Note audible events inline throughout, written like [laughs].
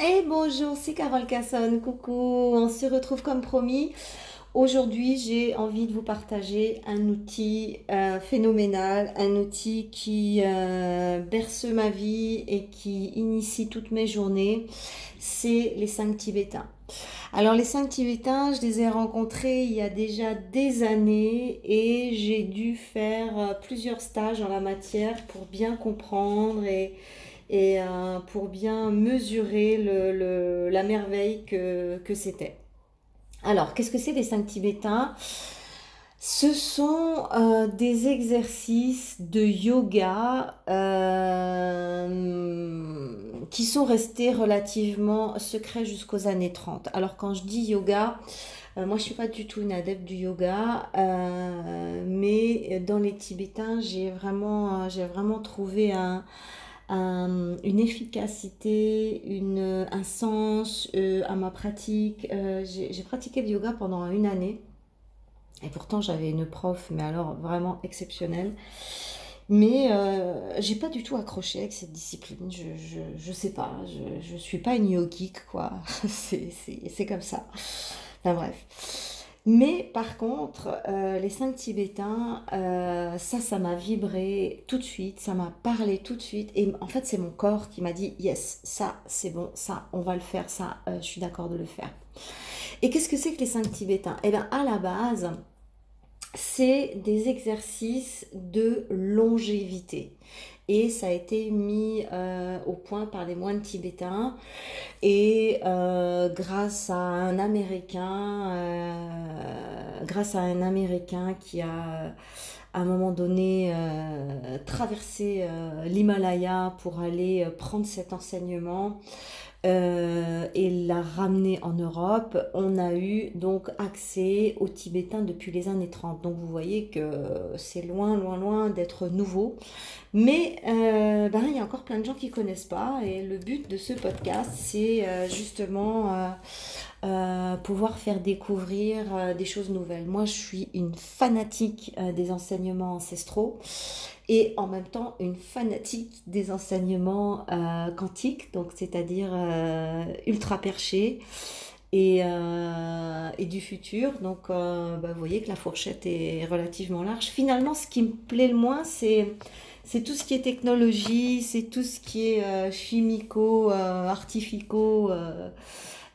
Et bonjour, c'est Carole Casson. Coucou, on se retrouve comme promis. Aujourd'hui, j'ai envie de vous partager un outil euh, phénoménal, un outil qui euh, berce ma vie et qui initie toutes mes journées. C'est les cinq Tibétains. Alors les cinq Tibétains, je les ai rencontrés il y a déjà des années et j'ai dû faire euh, plusieurs stages en la matière pour bien comprendre et, et pour bien mesurer le, la merveille que, que c'était. Alors, qu'est-ce que c'est les cinq Tibétains? Ce sont euh, des exercices de yoga euh, qui sont restés relativement secrets jusqu'aux années 30. Alors, quand je dis yoga, euh, moi, je suis pas du tout une adepte du yoga, mais dans les Tibétains, j'ai vraiment, j'ai vraiment trouvé un, une efficacité, une, un sens euh, à ma pratique. Euh, j'ai pratiqué le yoga pendant une année. Et pourtant, j'avais une prof, mais alors vraiment exceptionnelle. Mais euh, j'ai pas du tout accroché avec cette discipline. Je, je, je sais pas. Je, je suis pas une yogique, quoi. [laughs] C'est comme ça. Enfin bref. Mais par contre, euh, les cinq Tibétains, euh, ça, ça m'a vibré tout de suite, ça m'a parlé tout de suite. Et en fait, c'est mon corps qui m'a dit, yes, ça, c'est bon, ça, on va le faire, ça, euh, je suis d'accord de le faire. Et qu'est-ce que c'est que les cinq Tibétains? Eh bien, à la base, c'est des exercices de longévité et ça a été mis euh, au point par les moines tibétains et euh, grâce à un américain euh, grâce à un américain qui a à un moment donné traversé l'Himalaya pour aller prendre cet enseignement et l'a ramené en Europe, on a eu donc accès aux Tibétains depuis les années 30. Donc vous voyez que c'est loin, loin, loin d'être nouveau. Mais euh, ben, il y a encore plein de gens qui connaissent pas. Et le but de ce podcast, c'est euh, justement pouvoir faire découvrir des choses nouvelles. Moi, je suis une fanatique des enseignements ancestraux et en même temps une fanatique des enseignements euh, quantiques, donc c'est-à-dire euh, ultra perchés et, euh, et, du futur. Donc bah, vous voyez que la fourchette est relativement large. Finalement, ce qui me plaît le moins, c'est c'est tout ce qui est technologie, c'est tout ce qui est chimico, artifico.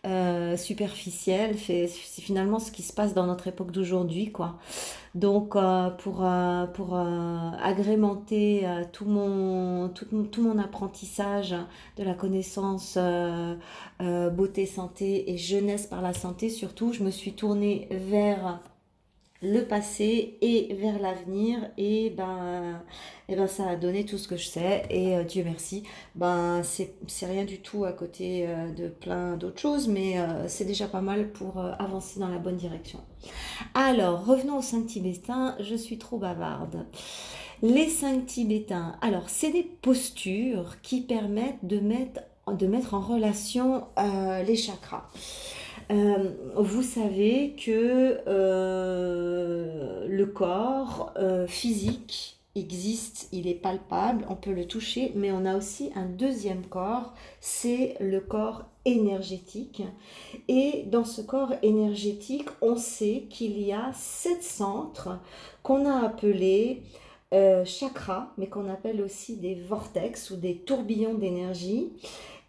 Euh, superficielle, c'est finalement ce qui se passe dans notre époque d'aujourd'hui, quoi. Donc, euh, pour, euh, agrémenter tout, mon, tout, mon apprentissage de la connaissance beauté, santé et jeunesse par la santé, surtout, je me suis tournée vers le passé et vers l'avenir et ben et ben ça a donné tout ce que je sais et euh, Dieu merci. Ben c'est rien du tout à côté euh, de plein d'autres choses mais euh, c'est déjà pas mal pour avancer dans la bonne direction. Alors revenons aux cinq tibétains je suis trop bavarde. Les cinq tibétains alors c'est des postures qui permettent de mettre de mettre en relation les chakras euh, vous savez que euh, le corps euh, physique existe, il est palpable, on peut le toucher, mais on a aussi un deuxième corps, c'est le corps énergétique. Et dans ce corps énergétique, on sait qu'il y a sept centres qu'on a appelés chakras, mais qu'on appelle aussi des vortex ou des tourbillons d'énergie.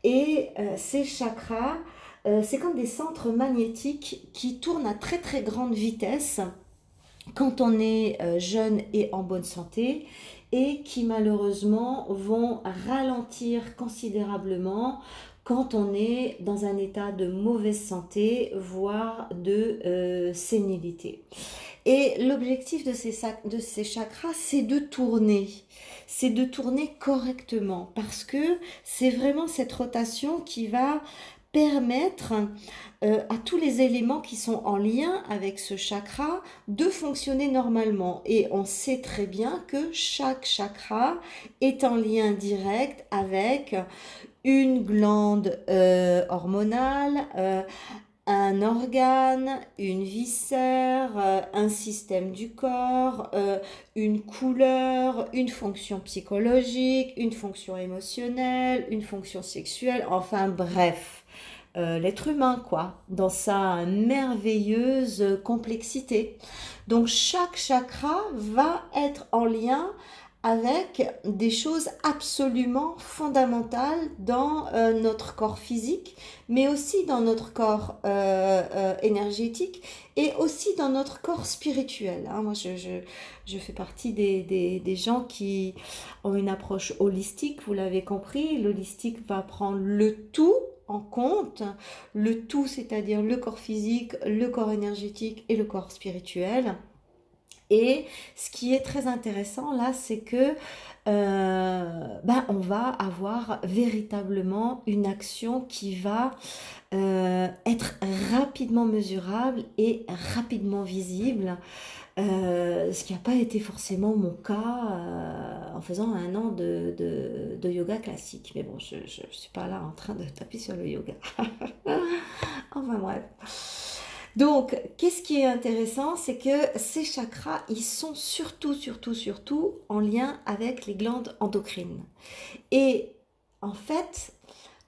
Et ces chakras euh, c'est comme des centres magnétiques qui tournent à très très grande vitesse quand on est euh, jeune et en bonne santé et qui malheureusement vont ralentir considérablement quand on est dans un état de mauvaise santé, voire de euh, sénilité. Et l'objectif de ces, de ces chakras, c'est de tourner. C'est de tourner correctement parce que c'est vraiment cette rotation qui va permettre euh, à tous les éléments qui sont en lien avec ce chakra de fonctionner normalement. Et on sait très bien que chaque chakra est en lien direct avec une glande euh, hormonale, euh, un organe, une viscère, un système du corps, une couleur, une fonction psychologique, une fonction émotionnelle, une fonction sexuelle, enfin bref, euh, l'être humain quoi, dans sa merveilleuse complexité. Donc chaque chakra va être en lien avec des choses absolument fondamentales dans euh, notre corps physique, mais aussi dans notre corps euh, euh, énergétique et aussi dans notre corps spirituel. Hein. Moi, je, je, je, fais partie des, des, des, gens qui ont une approche holistique, vous l'avez compris. L'holistique va prendre le tout en compte, le tout, c'est-à-dire le corps physique, le corps énergétique et le corps spirituel. Et ce qui est très intéressant là, c'est que euh, ben, on va avoir véritablement une action qui va euh, être rapidement mesurable et rapidement visible. Euh, ce qui n'a pas été forcément mon cas en faisant un an de, de, de, yoga classique. Mais bon, je ne suis pas là en train de taper sur le yoga. [laughs] enfin bref. Donc, qu'est-ce qui est intéressant, c'est que ces chakras, ils sont surtout, surtout, surtout en lien avec les glandes endocrines. Et en fait,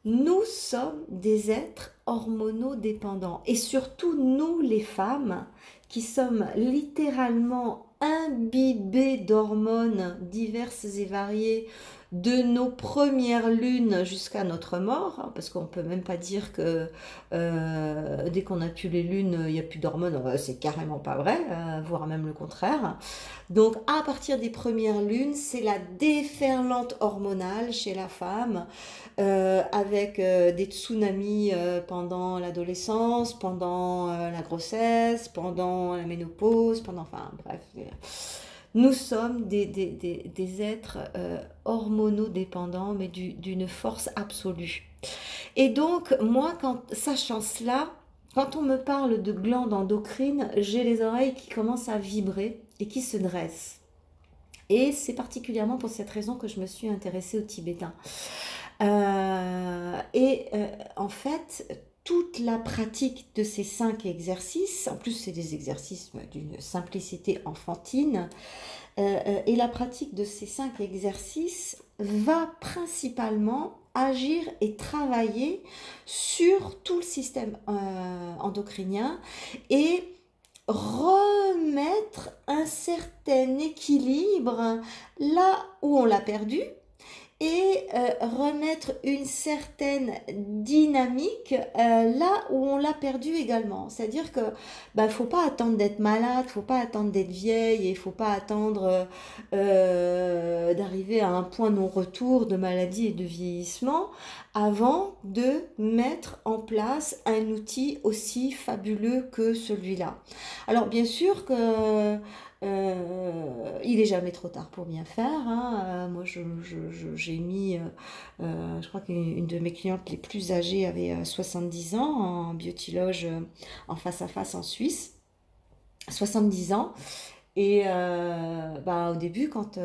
nous sommes des êtres hormonodépendants. Et surtout, nous, les femmes, qui sommes littéralement imbibées d'hormones diverses et variées de nos premières lunes jusqu'à notre mort, hein, parce qu'on peut même pas dire que euh, dès qu'on a plus les lunes, il n'y a plus d'hormones, euh, c'est carrément pas vrai, euh, voire même le contraire. Donc à partir des premières lunes, c'est la déferlante hormonale chez la femme, avec des tsunamis pendant l'adolescence, pendant la grossesse, pendant la ménopause, pendant, enfin bref. Nous sommes des, êtres euh, hormonodépendants, mais d'une force absolue. Et donc, moi, sachant cela, quand on me parle de glandes endocrines, j'ai les oreilles qui commencent à vibrer et qui se dressent. Et c'est particulièrement pour cette raison que je me suis intéressée au tibétain. Euh, et euh, en fait, toute la pratique de ces cinq exercices, en plus c'est des exercices d'une simplicité enfantine, euh, euh, et la pratique de ces cinq exercices va principalement agir et travailler sur tout le système euh, endocrinien et remettre un certain équilibre là où on l'a perdu et euh, remettre une certaine dynamique euh, là où on l'a perdu également. C'est-à-dire que bah faut pas attendre d'être malade, faut pas attendre d'être vieille et faut pas attendre euh, d'arriver à un point non retour de maladie et de vieillissement avant de mettre en place un outil aussi fabuleux que celui-là. Alors bien sûr que euh, il est jamais trop tard pour bien faire. Hein. Euh, moi, j'ai mis, euh, je crois qu'une de mes clientes les plus âgées avait 70 ans en biotiloge en face à face en Suisse. 70 ans. Et bah, au début, quand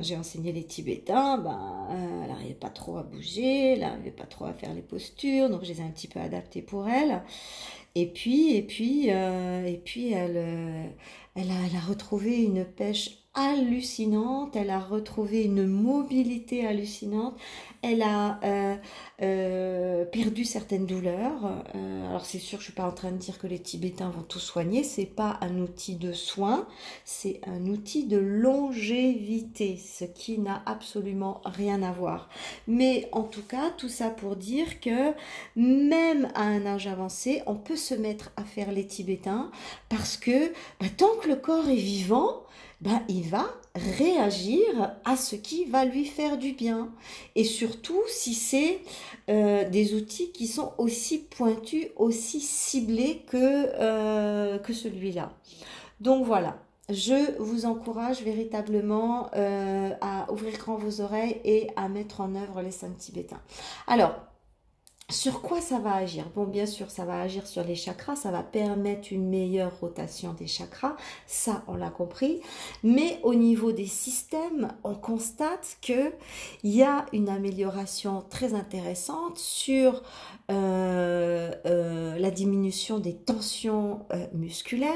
j'ai enseigné les Tibétains, bah, elle n'arrivait pas trop à bouger, elle n'arrivait pas trop à faire les postures, donc je les ai un petit peu adaptées pour elle. Et puis, et puis, et puis elle, elle a, retrouvé une pêche hallucinante, elle a retrouvé une mobilité hallucinante, elle a euh, euh, perdu certaines douleurs. Euh, alors c'est sûr, je suis pas en train de dire que les Tibétains vont tout soigner, c'est pas un outil de soin, c'est un outil de longévité, ce qui n'a absolument rien à voir. Mais en tout cas, tout ça pour dire que même à un âge avancé, on peut se mettre à faire les Tibétains parce que bah, tant que le corps est vivant, ben, il va réagir à ce qui va lui faire du bien. Et surtout si c'est euh, des outils qui sont aussi pointus, aussi ciblés que, euh, celui-là. Donc voilà, je vous encourage véritablement euh, à ouvrir grand vos oreilles et à mettre en œuvre les cinq tibétains. Alors, sur quoi ça va agir? Bon, bien sûr, ça va agir sur les chakras, ça va permettre une meilleure rotation des chakras, ça on l'a compris. Mais au niveau des systèmes, on constate que il y a une amélioration très intéressante sur euh, euh, la diminution des tensions euh, musculaires,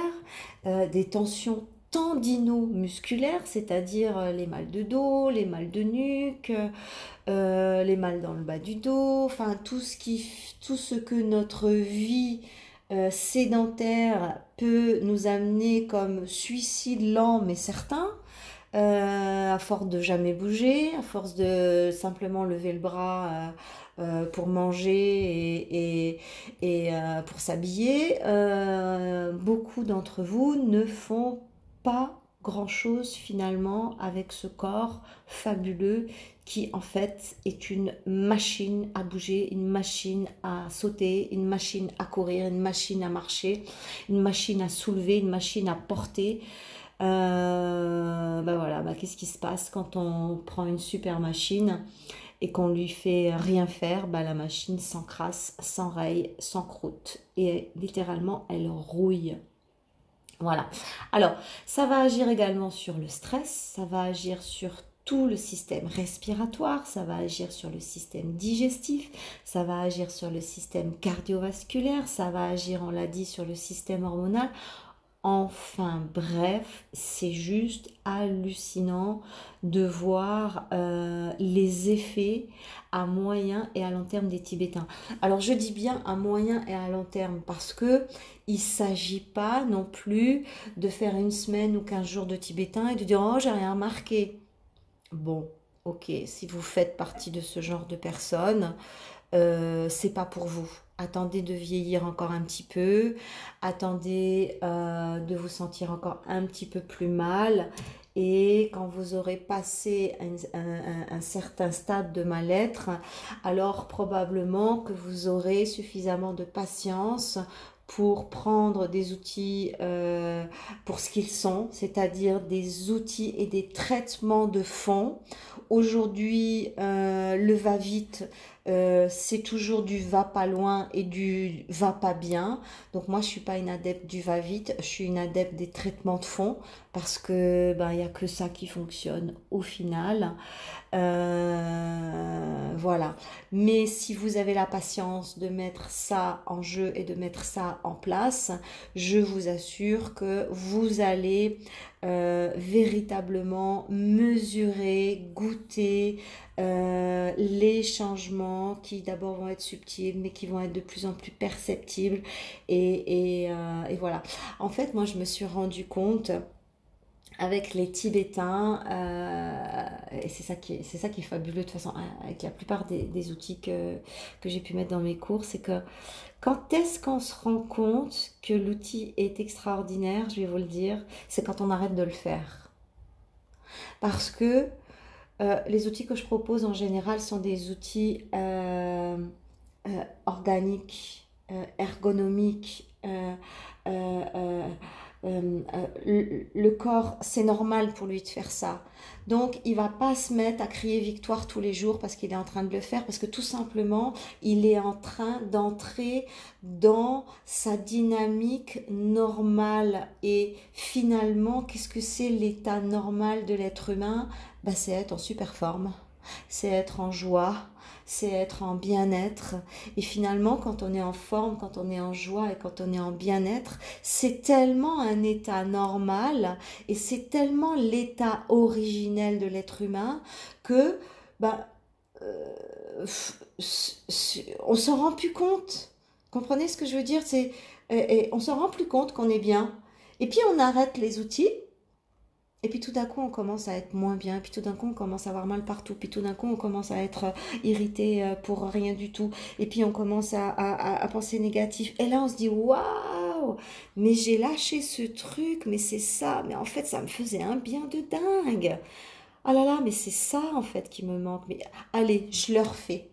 des tensions tendino-musculaires, c'est-à-dire les mal de dos, les mal de nuque, euh, les mal dans le bas du dos, enfin tout ce, qui, tout ce que notre vie euh, sédentaire peut nous amener comme suicide lent mais certain, euh, à force de jamais bouger, à force de simplement lever le bras pour manger et, et pour s'habiller, beaucoup d'entre vous ne font pas grand-chose finalement avec ce corps fabuleux qui en fait est une machine à bouger, une machine à sauter, une machine à courir, une machine à marcher, une machine à soulever, une machine à porter. Euh, ben voilà, ben qu'est-ce qui se passe quand on prend une super machine et qu'on lui fait rien faire, ben la machine s'encrasse, s'enraye, s'encroute et littéralement elle rouille. Voilà. Alors, ça va agir également sur le stress, ça va agir sur tout le système respiratoire, ça va agir sur le système digestif, ça va agir sur le système cardiovasculaire, ça va agir, on l'a dit, sur le système hormonal. Enfin bref, c'est juste hallucinant de voir euh, les effets à moyen et à long terme des Tibétains. Alors je dis bien à moyen et à long terme parce que il s'agit pas non plus de faire une semaine ou 15 jours de Tibétains et de dire oh j'ai rien remarqué. Bon, ok, si vous faites partie de ce genre de personnes, euh, c'est pas pour vous. Attendez de vieillir encore un petit peu, attendez euh, de vous sentir encore un petit peu plus mal. Et quand vous aurez passé un, certain stade de mal-être, alors probablement que vous aurez suffisamment de patience pour prendre des outils euh, pour ce qu'ils sont, c'est-à-dire des outils et des traitements de fond. Aujourd'hui, euh, le va-vite, euh, c'est toujours du va pas loin et du va pas bien. Donc moi, je suis pas une adepte du va vite, je suis une adepte des traitements de fond parce que ben il y a que ça qui fonctionne au final. Euh, voilà. Mais si vous avez la patience de mettre ça en jeu et de mettre ça en place, je vous assure que vous allez euh, véritablement mesurer, goûter euh, les changements qui d'abord vont être subtils, mais qui vont être de plus en plus perceptibles. Et, et voilà. En fait, moi, je me suis rendu compte avec les Tibétains, euh, et c'est ça, qui est, c'est ça qui est fabuleux de toute façon, avec la plupart des, outils que, que j'ai pu mettre dans mes cours, c'est que quand est-ce qu'on se rend compte que l'outil est extraordinaire, je vais vous le dire, c'est quand on arrête de le faire. Parce que euh, les outils que je propose en général sont des outils euh, organiques, ergonomiques, euh, euh, le corps, c'est normal pour lui de faire ça. Donc, il va pas se mettre à crier victoire tous les jours parce qu'il est en train de le faire, parce que tout simplement, il est en train d'entrer dans sa dynamique normale. Et finalement, qu'est-ce que c'est l'état normal de l'être humain? Bah, C'est être en super forme, c'est être en joie, c'est être en bien-être. Et finalement, quand on est en forme, quand on est en joie et quand on est en bien-être, c'est tellement un état normal et c'est tellement l'état originel de l'être humain que bah, euh, on s'en rend plus compte. Comprenez ce que je veux dire? C'est et on s'en rend plus compte qu'on est bien. Et puis on arrête les outils et puis tout d'un coup, on commence à être moins bien, puis tout d'un coup, on commence à avoir mal partout, puis tout d'un coup, on commence à être euh, irrité euh, pour rien du tout, et puis on commence à, à, penser négatif. Et là, on se dit, waouh, mais j'ai lâché ce truc, mais c'est ça, mais en fait, ça me faisait un bien de dingue. Ah là là, mais c'est ça en fait qui me manque. Mais allez, je le refais.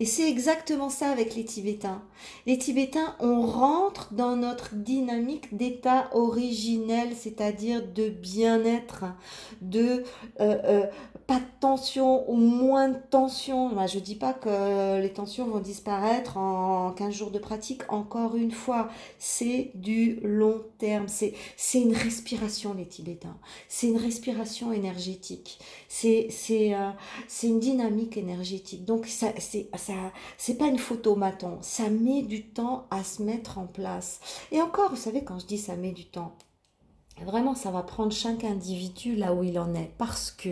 Et c'est exactement ça avec les Tibétains. Les Tibétains, on rentre dans notre dynamique d'état originel, c'est-à-dire de bien-être, de euh, euh, pas de tension ou moins de tension. Moi, je dis pas que les tensions vont disparaître en 15 jours de pratique. Encore une fois, c'est du long terme. C'est, une respiration, les Tibétains. C'est une respiration énergétique. C'est, euh, une dynamique énergétique. Donc, ça, c'est, ça, c'est pas une photomaton. Ça met du temps à se mettre en place. Et encore, vous savez, quand je dis ça met du temps, Vraiment, ça va prendre chaque individu là où il en est. Parce que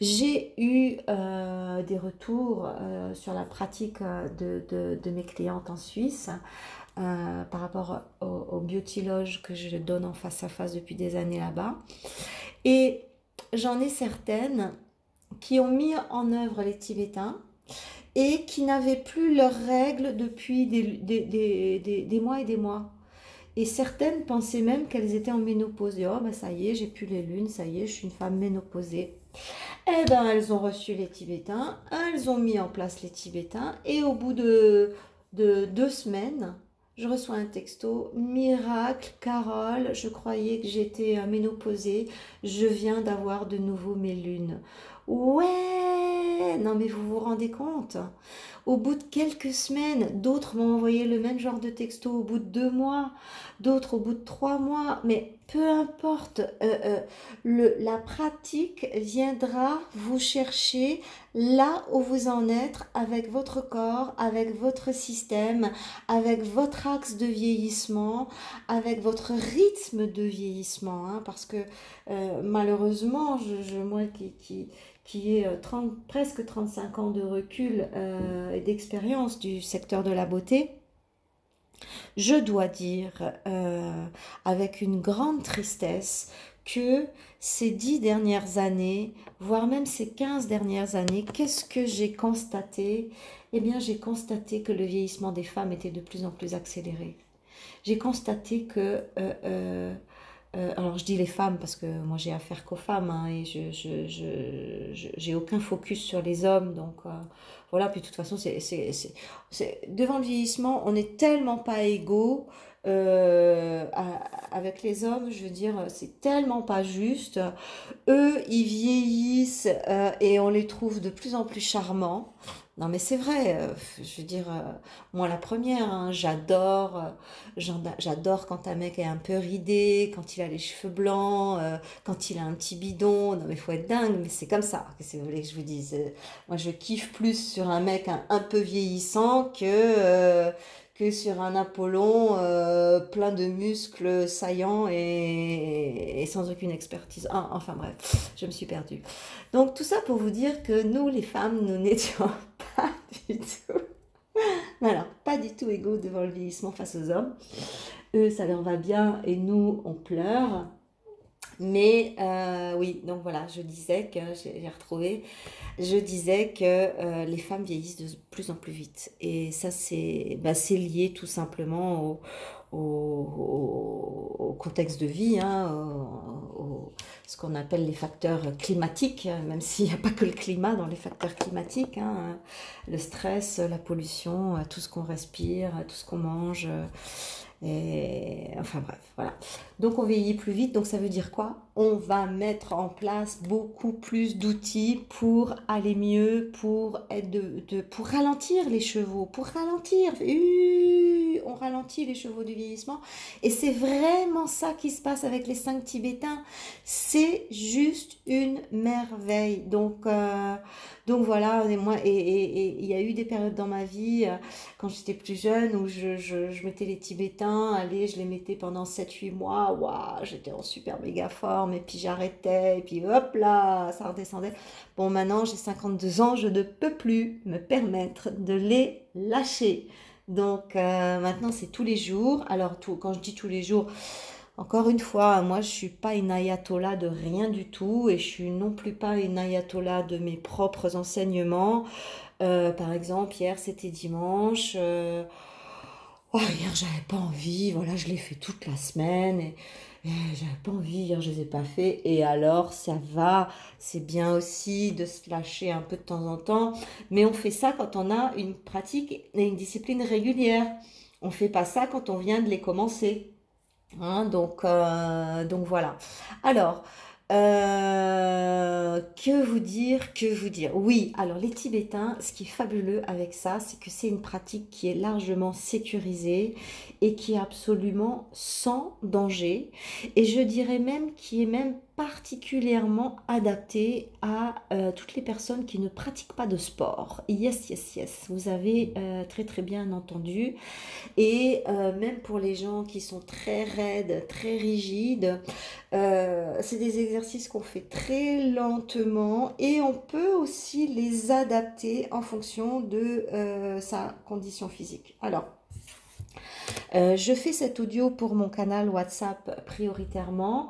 j'ai eu euh, des retours euh, sur la pratique euh, de, mes clientes en Suisse par rapport au, au biotiloge que je donne en face à face depuis des années là-bas. Et j'en ai certaines qui ont mis en œuvre les Tibétains et qui n'avaient plus leurs règles depuis des mois et des mois. Et certaines pensaient même qu'elles étaient en ménopause. Et oh, ben ça y est, j'ai plus les lunes, ça y est, je suis une femme ménopausée. Eh ben, elles ont reçu les Tibétains, elles ont mis en place les Tibétains, et au bout de, de deux semaines, je reçois un texto, miracle, Carole, je croyais que j'étais euh, ménopausée, je viens d'avoir de nouveau mes lunes. Ouais, non mais vous vous rendez compte? Au bout de quelques semaines, d'autres m'ont envoyé le même genre de texto. Au bout de deux mois, d'autres au bout de trois mois, mais peu importe, euh, euh, le, la pratique viendra vous chercher là où vous en êtes avec votre corps, avec votre système, avec votre axe de vieillissement, avec votre rythme de vieillissement, hein, parce que euh, malheureusement, je, moi qui, qui qui est 30, presque 35 ans de recul et d'expérience du secteur de la beauté, je dois dire euh, avec une grande tristesse que ces dix dernières années, voire même ces quinze dernières années, qu'est-ce que j'ai constaté? Eh bien, j'ai constaté que le vieillissement des femmes était de plus en plus accéléré. J'ai constaté que euh, euh, alors je dis les femmes parce que moi j'ai affaire qu'aux femmes hein, et je j'ai je, aucun focus sur les hommes donc euh, voilà. Puis de toute façon c'est devant le vieillissement on n'est tellement pas égaux euh, avec les hommes je veux dire c'est tellement pas juste. Eux ils vieillissent et on les trouve de plus en plus charmants non, mais c'est vrai, euh, je veux dire, euh, moi la première, hein, j'adore, euh, j'adore quand un mec est un peu ridé, quand il a les cheveux blancs, quand il a un petit bidon. Non, mais faut être dingue, mais c'est comme ça. Que vous voulez que je vous dise Moi, je kiffe plus sur un mec un peu vieillissant que que sur un Apollon plein de muscles saillants et, sans aucune expertise. Ah, enfin bref, je me suis perdue. Donc tout ça pour vous dire que nous, les femmes, nous [laughs] n'étions pas [laughs] du tout... Alors, pas du tout égaux devant le vieillissement face aux hommes. Eux, ça leur va bien et nous, on pleure. Mais euh, oui, donc voilà, je disais que, j'ai retrouvé, je disais que euh, les femmes vieillissent de plus en plus vite. Et ça, c'est bah, lié tout simplement au, au, contexte de vie, hein, au, ce qu'on appelle les facteurs climatiques, même s'il n'y a pas que le climat dans les facteurs climatiques, hein, le stress, la pollution, tout ce qu'on respire, tout ce qu'on mange. Et, enfin bref, voilà. Donc on vieillit plus vite, donc ça veut dire quoi? On va mettre en place beaucoup plus d'outils pour aller mieux, pour, être de, pour ralentir les chevaux, pour ralentir. on ralentit les chevaux du vieillissement. Et c'est vraiment ça qui se passe avec les cinq Tibétains. C'est juste une merveille. Donc, euh, donc voilà, et moi, et il y a eu des périodes dans ma vie, euh, quand j'étais plus jeune, où je, je, mettais les Tibétains, allez, je les mettais pendant 7-8 mois, waouh, j'étais en super méga forme, et puis j'arrêtais, et puis hop là, ça redescendait. Bon, maintenant, j'ai 52 ans, je ne peux plus me permettre de les lâcher. Donc euh, maintenant, c'est tous les jours. Alors, tout, quand je dis tous les jours, encore une fois, moi je suis pas une ayatollah de rien du tout et je suis non plus pas une ayatollah de mes propres enseignements. Euh, par exemple, hier c'était dimanche. Euh, oh, hier j'avais pas envie, voilà, je l'ai fait toute la semaine j'avais pas envie, hier je les ai pas fait. Et alors ça va, c'est bien aussi de se lâcher un peu de temps en temps, mais on fait ça quand on a une pratique et une discipline régulière. On fait pas ça quand on vient de les commencer. Hein, donc, euh, donc voilà. Alors, Euh, que vous dire, que vous dire Oui, alors les Tibétains, ce qui est fabuleux avec ça, c'est que c'est une pratique qui est largement sécurisée et qui est absolument sans danger. Et je dirais même qui est même particulièrement adapté à euh, toutes les personnes qui ne pratiquent pas de sport. Yes, yes, yes, vous avez euh, très très bien entendu. Et euh, même pour les gens qui sont très raides, très rigides, c'est des exercices qu'on fait très lentement et on peut aussi les adapter en fonction de sa condition physique. Alors, je fais cet audio pour mon canal WhatsApp prioritairement.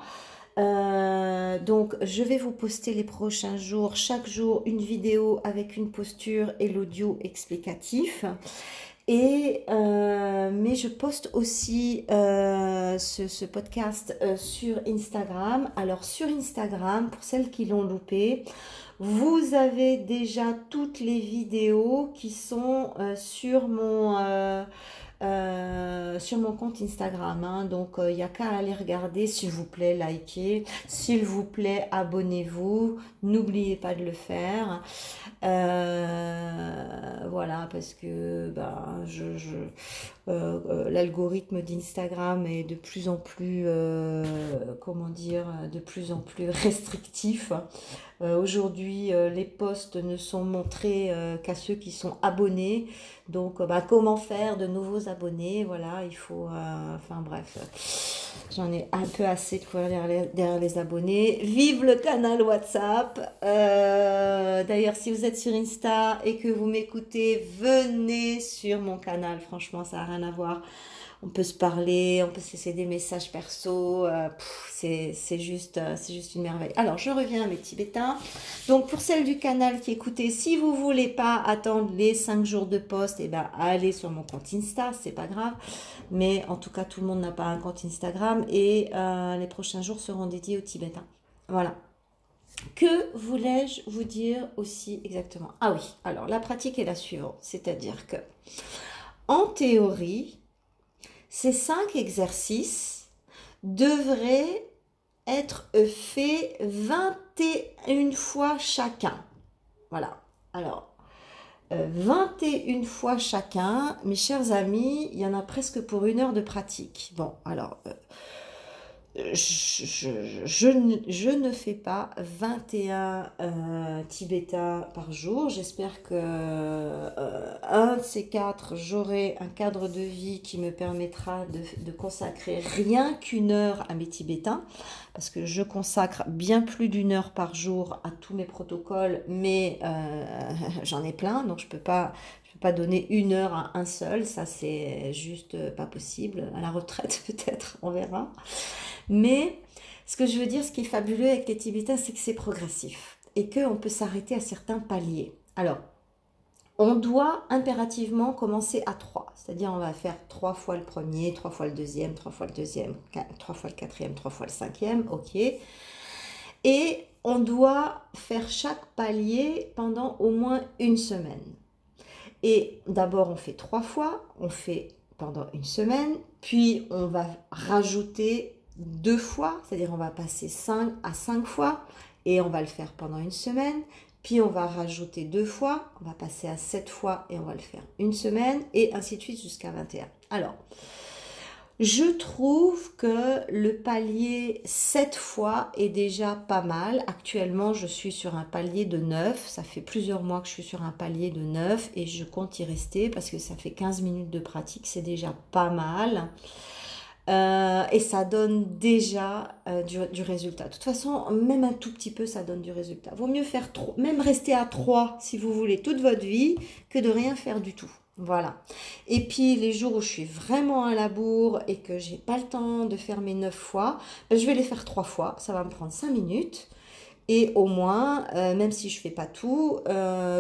Euh, donc, je vais vous poster les prochains jours, chaque jour, une vidéo avec une posture et l'audio explicatif. Et euh, mais je poste aussi euh, ce, podcast sur Instagram. Alors sur Instagram, pour celles qui l'ont loupé, vous avez déjà toutes les vidéos qui sont sur mon euh, sur mon compte Instagram. Hein. donc, il euh, n'y a qu'à aller regarder, s'il vous plaît, likez, s'il vous plaît, abonnez-vous. N'oubliez pas de le faire. Euh, voilà, parce que ben, l'algorithme d'Instagram est de plus en plus, comment dire, de plus en plus restrictif. Aujourd'hui, les posts ne sont montrés qu'à ceux qui sont abonnés. Donc, bah, comment faire de nouveaux abonnés? Voilà, il faut. Euh, enfin, bref, j'en ai un peu assez de courir derrière les, abonnés. Vive le canal WhatsApp euh, D'ailleurs, si vous êtes sur Insta et que vous m'écoutez, venez sur mon canal. Franchement, ça n'a rien à voir on peut se parler, on peut se laisser des messages perso, euh, c'est juste, euh, c'est juste une merveille. Alors, je reviens à mes Tibétains. Donc, pour celles du canal qui écoutez, si vous voulez pas attendre les 5 jours de poste, eh ben, allez sur mon compte Insta, c'est pas grave. Mais en tout cas, tout le monde n'a pas un compte Instagram et euh, les prochains jours seront dédiés aux Tibétains. Voilà. Que voulais-je vous dire aussi exactement? Ah oui, alors la pratique est la suivante, c'est-à-dire que en théorie, ces cinq exercices devraient être faits 21 fois chacun. Voilà. Alors, 21 euh, fois chacun, mes chers amis, il y en a presque pour une heure de pratique. Bon, alors, je, ne fais pas 21 euh, Tibétains par jour. J'espère que euh, un de ces quatre, j'aurai un cadre de vie qui me permettra de, consacrer rien qu'une heure à mes Tibétains, parce que je consacre bien plus d'une heure par jour à tous mes protocoles, mais euh, [laughs] j'en ai plein, donc je peux pas, pas donner une heure à un seul. Ça, c'est juste pas possible. À la retraite, [laughs] peut-être, on verra. Mais ce que je veux dire, ce qui est fabuleux avec les Tibétains, c'est que c'est progressif et qu'on peut s'arrêter à certains paliers. Alors, on doit impérativement commencer à 3. C'est-à-dire, on va faire 3 fois le premier, 3 fois le deuxième, 3 fois le deuxième, 3 fois le quatrième, 3 fois le cinquième. OK. Et on doit faire chaque palier pendant au moins une semaine. Et d'abord, on fait 3 fois, on fait pendant une semaine, puis on va rajouter deux fois, c'est-à-dire on va passer 5 à 5 fois. Et on va le faire pendant une semaine. Puis on va rajouter deux fois, on va passer à 7 fois et on va le faire une semaine. Et ainsi de suite jusqu'à 21. Alors, je trouve que le palier 7 fois est déjà pas mal. Actuellement, je suis sur un palier de 9. Ça fait plusieurs mois que je suis sur un palier de 9 et je compte y rester parce que ça fait 15 minutes de pratique. C'est déjà pas mal. Euh, et ça donne déjà euh, du, résultat. De toute façon, même un tout petit peu, ça donne du résultat. Vaut mieux faire trop, même rester à 3 si vous voulez toute votre vie que de rien faire du tout. Voilà. Et puis les jours où je suis vraiment à la bourre et que j'ai pas le temps de faire mes 9 fois, ben, je vais les faire 3 fois. Ça va me prendre 5 minutes. Et au moins, euh, même si je fais pas tout,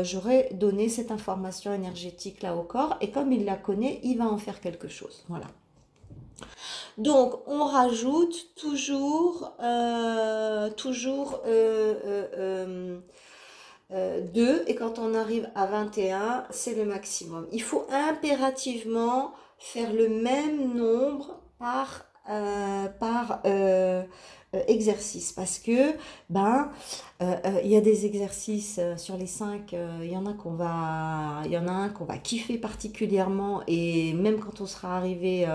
j'aurai donné cette information énergétique là au corps. Et comme il la connaît, il va en faire quelque chose. Voilà. Donc, on rajoute toujours, euh, toujours 2. Euh, euh, et quand on arrive à 21, c'est le maximum. Il faut impérativement faire le même nombre par par exercice. Parce que ben il y a des exercices sur les cinq il y en a qu'on va il y en a un qu'on va kiffer particulièrement. Et même quand on sera arrivé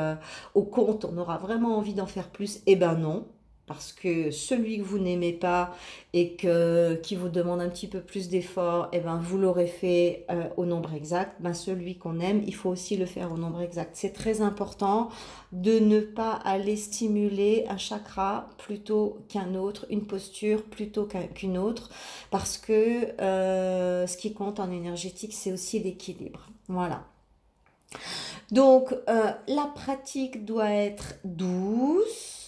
au compte on aura vraiment envie d'en faire plus. Et eh ben non parce que celui que vous n'aimez pas et que, qui vous demande un petit peu plus d'effort, eh ben, vous l'aurez fait euh, au nombre exact. Ben, celui qu'on aime, il faut aussi le faire au nombre exact. C'est très important de ne pas aller stimuler un chakra plutôt qu'un autre, une posture plutôt qu'une autre, parce que euh, ce qui compte en énergétique, c'est aussi l'équilibre. Voilà. Donc, euh, la pratique doit être douce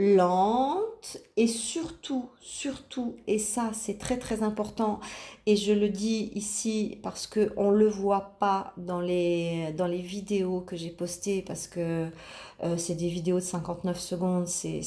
lente et surtout, surtout, et ça c'est très très important, et je le dis ici parce que on le voit pas dans les, dans les vidéos que j'ai postées parce que euh, c'est des vidéos de 59 secondes, c'est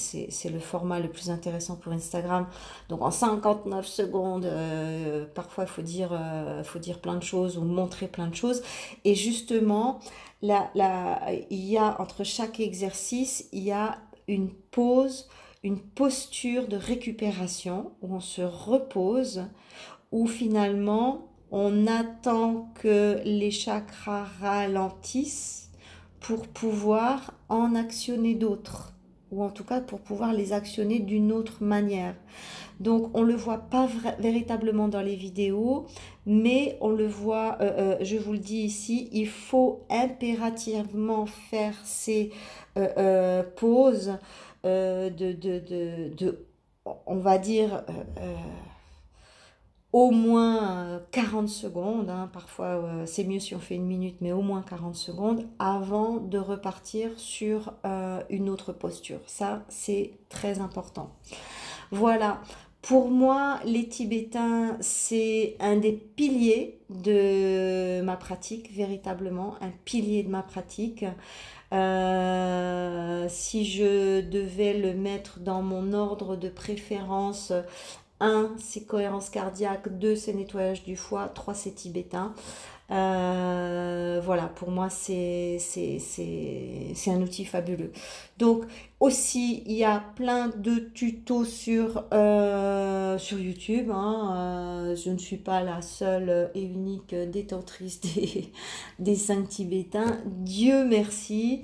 le format le plus intéressant pour Instagram. Donc en 59 secondes, euh, parfois il faut dire, euh, faut dire plein de choses ou montrer plein de choses. Et justement, là, là, il y a entre chaque exercice, il y a une pause, une posture de récupération où on se repose, où finalement on attend que les chakras ralentissent pour pouvoir en actionner d'autres, ou en tout cas pour pouvoir les actionner d'une autre manière. Donc on le voit pas véritablement dans les vidéos, mais on le voit, euh, euh, je vous le dis ici, il faut impérativement faire ces euh, pauses de, de, de, on va dire, au moins 40 secondes, hein. parfois c'est mieux si on fait une minute, mais au moins 40 secondes avant de repartir sur une autre posture. Ça, c'est très important. Voilà, pour moi, les Tibétains, c'est un des piliers de ma pratique, véritablement, un pilier de ma pratique. Euh, si je devais le mettre dans mon ordre de préférence, 1, c'est cohérence cardiaque, 2, c'est nettoyage du foie, 3, c'est tibétain. Euh, voilà, pour moi, c'est un outil fabuleux. Donc, aussi, il y a plein de tutos sur, euh, YouTube. Hein. Euh, je ne suis pas la seule et unique détentrice des, [laughs] des cinq tibétains. Dieu merci.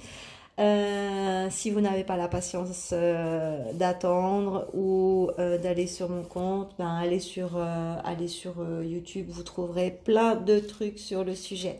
Euh, si vous n'avez pas la patience euh, d'attendre ou euh, d'aller sur mon compte, ben allez sur, allez sur YouTube, vous trouverez plein de trucs sur le sujet.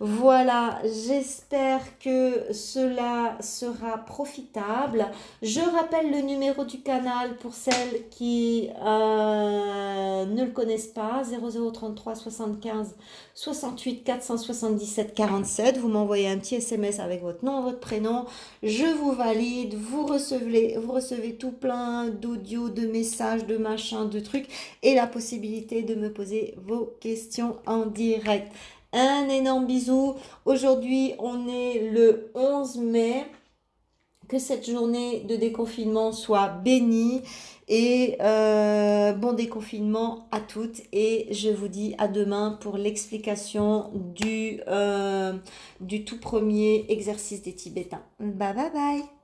Voilà, j'espère que cela sera profitable. Je rappelle le numéro du canal pour celles qui ne le connaissent pas, 0033 75 68 477 47. Vous m'envoyez un petit SMS avec votre nom, votre prénom. Je vous valide. Vous recevez, vous recevez tout plein d'audio, de messages, de machins, de trucs et la possibilité de me poser vos questions en direct. Un énorme bisou. Aujourd'hui, on est le 11 mai. Que cette journée de déconfinement soit bénie et euh, bon déconfinement à toutes. Et je vous dis à demain pour l'explication du, euh, du tout premier exercice des Tibétains. Bye bye bye